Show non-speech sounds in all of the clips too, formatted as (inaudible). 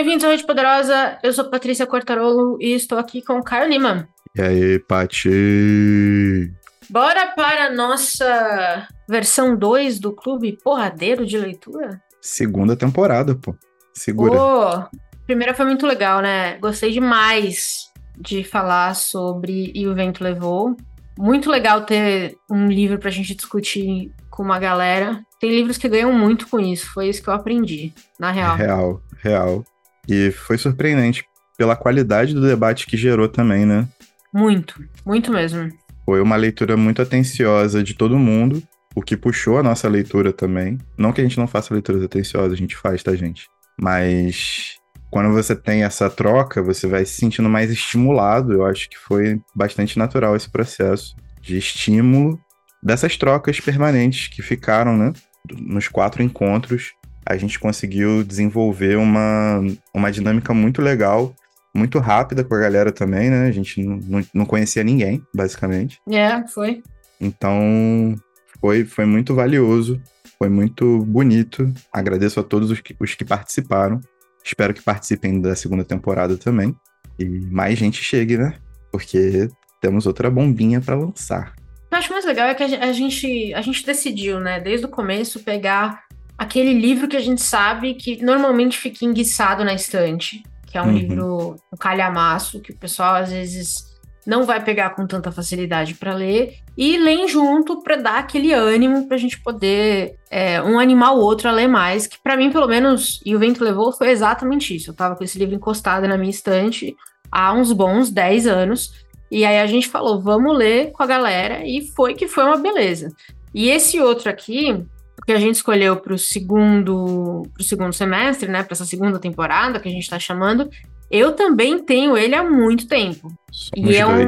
Bem-vindos à Rede Poderosa, eu sou Patrícia Cortarolo e estou aqui com o Caio Lima. E aí, Pati? Bora para a nossa versão 2 do Clube Porradeiro de Leitura? Segunda temporada, pô. Segura. Pô, primeira foi muito legal, né? Gostei demais de falar sobre E o Vento Levou. Muito legal ter um livro pra gente discutir com uma galera. Tem livros que ganham muito com isso, foi isso que eu aprendi, na real. Real, real. E foi surpreendente pela qualidade do debate que gerou também, né? Muito, muito mesmo. Foi uma leitura muito atenciosa de todo mundo, o que puxou a nossa leitura também. Não que a gente não faça leituras atenciosas, a gente faz, tá, gente? Mas quando você tem essa troca, você vai se sentindo mais estimulado. Eu acho que foi bastante natural esse processo de estímulo dessas trocas permanentes que ficaram, né? Nos quatro encontros, a gente conseguiu desenvolver uma, uma dinâmica muito legal, muito rápida com a galera também, né? A gente não, não conhecia ninguém, basicamente. É, foi. Então, foi, foi muito valioso, foi muito bonito. Agradeço a todos os que, os que participaram. Espero que participem da segunda temporada também. E mais gente chegue, né? Porque temos outra bombinha para lançar. O que eu acho mais legal é que a gente, a gente decidiu, né, desde o começo, pegar aquele livro que a gente sabe que normalmente fica enguiçado na estante, que é um uhum. livro, um calhamaço, que o pessoal às vezes não vai pegar com tanta facilidade para ler, e leem junto para dar aquele ânimo para a gente poder é, um animar o outro a ler mais, que para mim, pelo menos, e o vento levou, foi exatamente isso. Eu tava com esse livro encostado na minha estante há uns bons 10 anos, e aí a gente falou, vamos ler com a galera, e foi que foi uma beleza. E esse outro aqui, que a gente escolheu para o segundo, pro segundo semestre, né, para essa segunda temporada que a gente está chamando, eu também tenho ele há muito tempo. Somos e é um,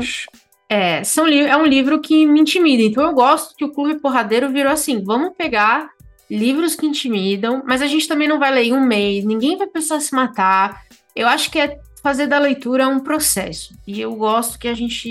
é, são, é um livro que me intimida. Então eu gosto que o Clube Porradeiro virou assim: vamos pegar livros que intimidam, mas a gente também não vai ler em um mês, ninguém vai precisar se matar. Eu acho que é fazer da leitura um processo. E eu gosto que a gente.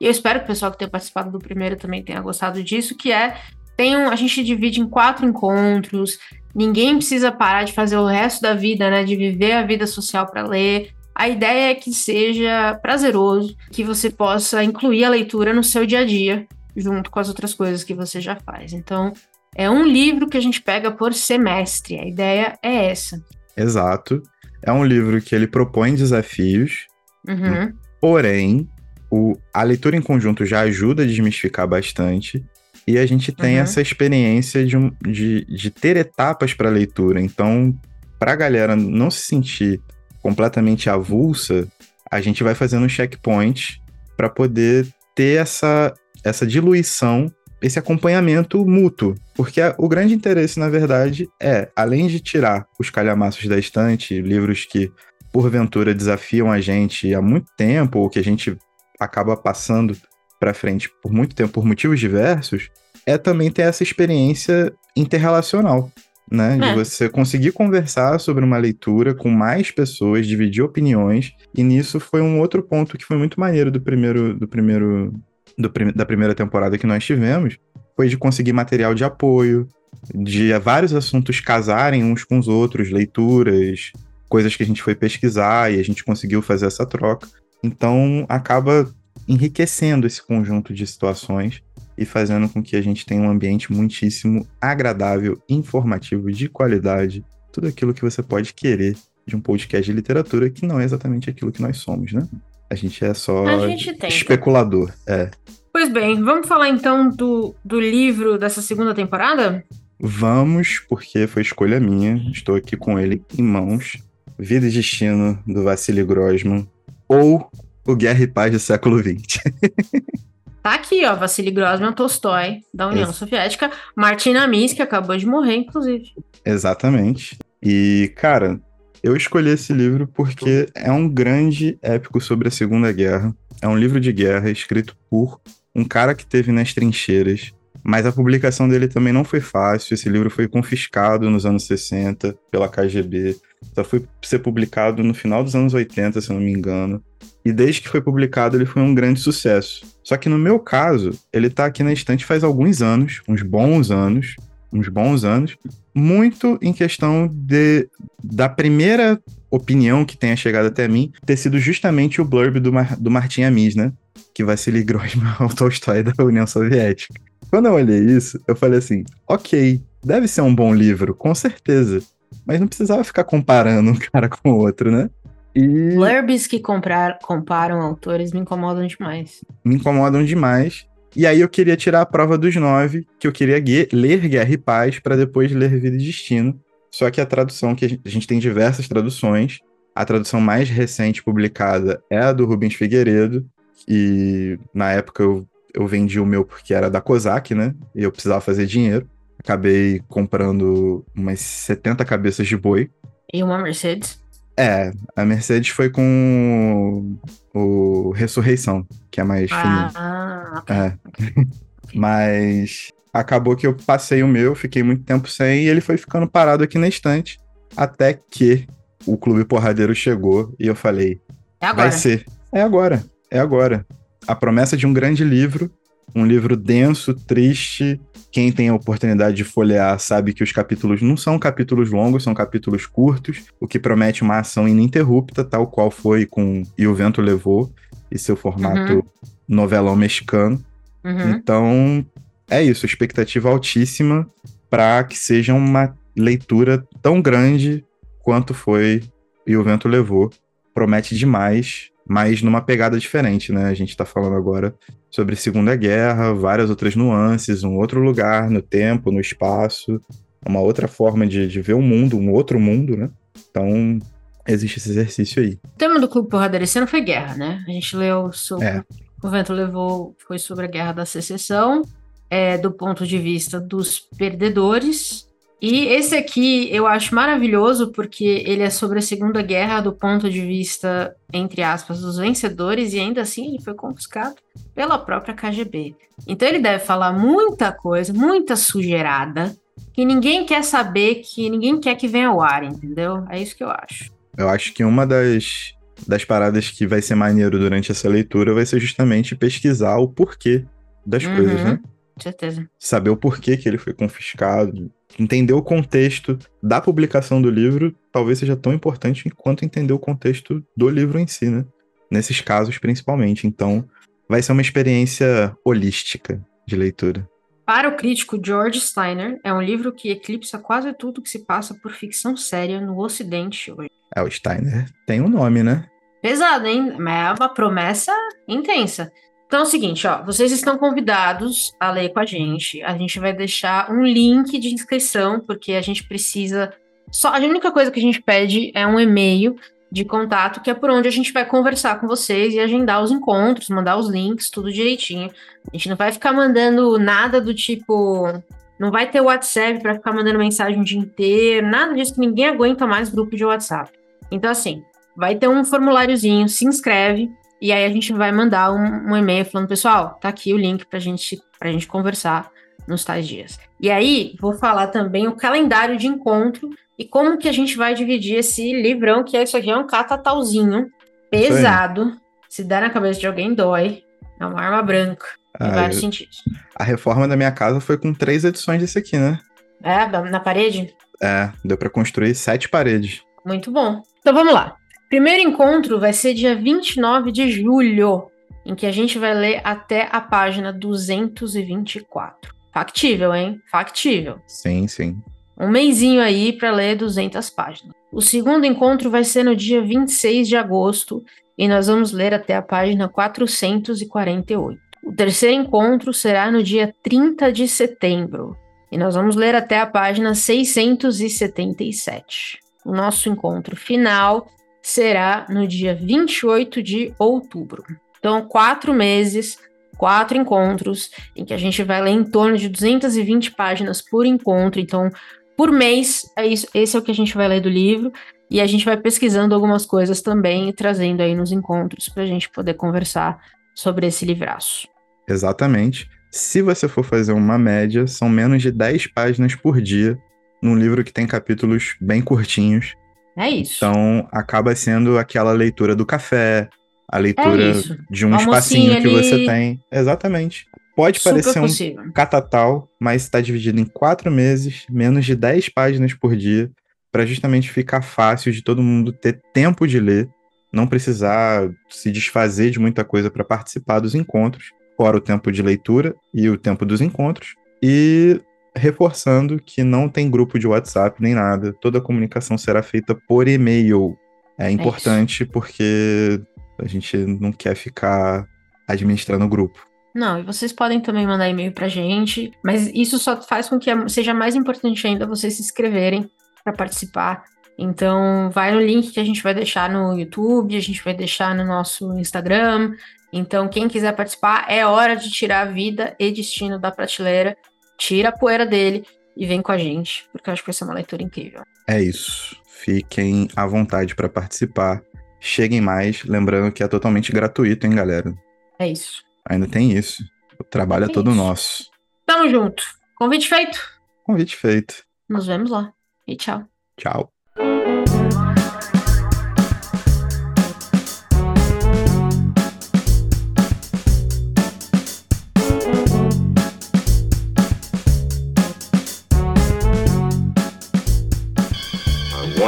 E eu espero que o pessoal que tenha participado do primeiro também tenha gostado disso, que é tem um, a gente divide em quatro encontros. Ninguém precisa parar de fazer o resto da vida, né? De viver a vida social para ler. A ideia é que seja prazeroso, que você possa incluir a leitura no seu dia a dia, junto com as outras coisas que você já faz. Então, é um livro que a gente pega por semestre. A ideia é essa. Exato. É um livro que ele propõe desafios, uhum. porém, o, a leitura em conjunto já ajuda a desmistificar bastante. E a gente tem uhum. essa experiência de, de, de ter etapas para leitura. Então, para a galera não se sentir completamente avulsa, a gente vai fazendo um checkpoint para poder ter essa, essa diluição, esse acompanhamento mútuo. Porque a, o grande interesse, na verdade, é, além de tirar os calhamaços da estante, livros que porventura desafiam a gente há muito tempo, ou que a gente acaba passando para frente por muito tempo por motivos diversos, é também ter essa experiência interrelacional, né? É. De você conseguir conversar sobre uma leitura com mais pessoas, dividir opiniões, e nisso foi um outro ponto que foi muito maneiro do primeiro do primeiro do, da primeira temporada que nós tivemos, foi de conseguir material de apoio, de vários assuntos casarem uns com os outros, leituras, coisas que a gente foi pesquisar e a gente conseguiu fazer essa troca. Então acaba enriquecendo esse conjunto de situações e fazendo com que a gente tenha um ambiente muitíssimo agradável, informativo, de qualidade, tudo aquilo que você pode querer de um podcast de literatura que não é exatamente aquilo que nós somos, né? A gente é só gente especulador, é. Pois bem, vamos falar então do, do livro dessa segunda temporada? Vamos, porque foi escolha minha. Estou aqui com ele em mãos. Vida e Destino, do Vassili Grossman. Ou o Guerra e Paz do século XX. (laughs) tá aqui, ó, Vassili Grossman Tolstói, da União Soviética, Martina Minsky, acabou de morrer, inclusive. Exatamente. E, cara, eu escolhi esse livro porque é um grande épico sobre a Segunda Guerra. É um livro de guerra escrito por um cara que teve nas trincheiras, mas a publicação dele também não foi fácil. Esse livro foi confiscado nos anos 60 pela KGB. Só foi ser publicado no final dos anos 80, se eu não me engano. E desde que foi publicado, ele foi um grande sucesso. Só que no meu caso, ele tá aqui na estante faz alguns anos, uns bons anos, uns bons anos, muito em questão de da primeira opinião que tenha chegado até mim ter sido justamente o blurb do, Mar do Martin Amis, né? Que Vassili Grossman é o Tolstói da União Soviética. Quando eu olhei isso, eu falei assim: ok, deve ser um bom livro, com certeza. Mas não precisava ficar comparando um (laughs) cara com o outro, né? E... Blurbs que comprar, comparam autores me incomodam demais. Me incomodam demais. E aí eu queria tirar a prova dos nove, que eu queria ler Guerra e Paz para depois ler Vida e Destino. Só que a tradução, que a gente tem diversas traduções. A tradução mais recente publicada é a do Rubens Figueiredo. E na época eu, eu vendi o meu porque era da Kozak, né? E eu precisava fazer dinheiro. Acabei comprando umas 70 cabeças de boi. E uma Mercedes? É, a Mercedes foi com o Ressurreição, que é mais ah, fininho. Ah, ok. É. (laughs) Mas acabou que eu passei o meu, fiquei muito tempo sem, e ele foi ficando parado aqui na estante, até que o Clube Porradeiro chegou e eu falei: é agora. vai ser. É agora, é agora. A promessa de um grande livro, um livro denso, triste, quem tem a oportunidade de folhear sabe que os capítulos não são capítulos longos, são capítulos curtos, o que promete uma ação ininterrupta, tal qual foi com E o Vento Levou, e seu formato uhum. novelão mexicano. Uhum. Então, é isso, expectativa altíssima para que seja uma leitura tão grande quanto foi E o Vento Levou. Promete demais, mas numa pegada diferente, né? A gente está falando agora sobre Segunda Guerra, várias outras nuances, um outro lugar no tempo, no espaço, uma outra forma de, de ver o mundo, um outro mundo, né? Então, existe esse exercício aí. O tema do Clube Porrada esse ano foi guerra, né? A gente leu sobre. É. O vento levou. Foi sobre a guerra da secessão, é, do ponto de vista dos perdedores. E esse aqui eu acho maravilhoso porque ele é sobre a Segunda Guerra do ponto de vista, entre aspas, dos vencedores, e ainda assim ele foi confiscado pela própria KGB. Então ele deve falar muita coisa, muita sujeirada, que ninguém quer saber, que ninguém quer que venha ao ar, entendeu? É isso que eu acho. Eu acho que uma das, das paradas que vai ser maneiro durante essa leitura vai ser justamente pesquisar o porquê das uhum, coisas, né? Certeza. Saber o porquê que ele foi confiscado, entender o contexto da publicação do livro talvez seja tão importante quanto entender o contexto do livro em si, né? Nesses casos, principalmente. Então, vai ser uma experiência holística de leitura. Para o crítico George Steiner, é um livro que eclipsa quase tudo que se passa por ficção séria no Ocidente hoje. É, o Steiner tem um nome, né? Pesado, hein? Mas é uma promessa intensa. Então é o seguinte, ó, vocês estão convidados a ler com a gente. A gente vai deixar um link de inscrição, porque a gente precisa. Só a única coisa que a gente pede é um e-mail de contato, que é por onde a gente vai conversar com vocês e agendar os encontros, mandar os links, tudo direitinho. A gente não vai ficar mandando nada do tipo. Não vai ter WhatsApp para ficar mandando mensagem o dia inteiro, nada disso que ninguém aguenta mais grupo de WhatsApp. Então, assim, vai ter um formuláriozinho, se inscreve, e aí a gente vai mandar um, um e-mail falando, pessoal, tá aqui o link pra gente, pra gente conversar nos tais dias. E aí, vou falar também o calendário de encontro e como que a gente vai dividir esse livrão, que é isso aqui, é um catatalzinho pesado. Se der na cabeça de alguém, dói. É uma arma branca, em ah, vários eu... sentidos. A reforma da minha casa foi com três edições desse aqui, né? É, na parede? É, deu para construir sete paredes. Muito bom. Então vamos lá. Primeiro encontro vai ser dia 29 de julho, em que a gente vai ler até a página 224. Factível, hein? Factível. Sim, sim. Um mêsinho aí para ler 200 páginas. O segundo encontro vai ser no dia 26 de agosto e nós vamos ler até a página 448. O terceiro encontro será no dia 30 de setembro e nós vamos ler até a página 677. O nosso encontro final será no dia 28 de outubro. Então, quatro meses, quatro encontros, em que a gente vai ler em torno de 220 páginas por encontro. Então, por mês, é isso, esse é o que a gente vai ler do livro. E a gente vai pesquisando algumas coisas também e trazendo aí nos encontros para a gente poder conversar sobre esse livraço. Exatamente. Se você for fazer uma média, são menos de 10 páginas por dia num livro que tem capítulos bem curtinhos é isso. Então, acaba sendo aquela leitura do café, a leitura é de um espacinho ali... que você tem. Exatamente. Pode Super parecer possível. um catatal, mas está dividido em quatro meses, menos de 10 páginas por dia. para justamente ficar fácil de todo mundo ter tempo de ler, não precisar se desfazer de muita coisa para participar dos encontros, fora o tempo de leitura e o tempo dos encontros. E reforçando que não tem grupo de WhatsApp nem nada, toda a comunicação será feita por e-mail. É, é importante é porque a gente não quer ficar administrando o grupo. Não, e vocês podem também mandar e-mail pra gente, mas isso só faz com que seja mais importante ainda vocês se inscreverem para participar. Então, vai no link que a gente vai deixar no YouTube, a gente vai deixar no nosso Instagram. Então, quem quiser participar, é hora de tirar a vida e destino da prateleira, tira a poeira dele e vem com a gente, porque eu acho que vai ser uma leitura incrível. É isso. Fiquem à vontade para participar. Cheguem mais, lembrando que é totalmente gratuito, hein, galera? É isso. Ainda tem isso. O trabalho é, é todo isso. nosso. Tamo junto. Convite feito? Convite feito. Nos vemos lá. E tchau. Tchau.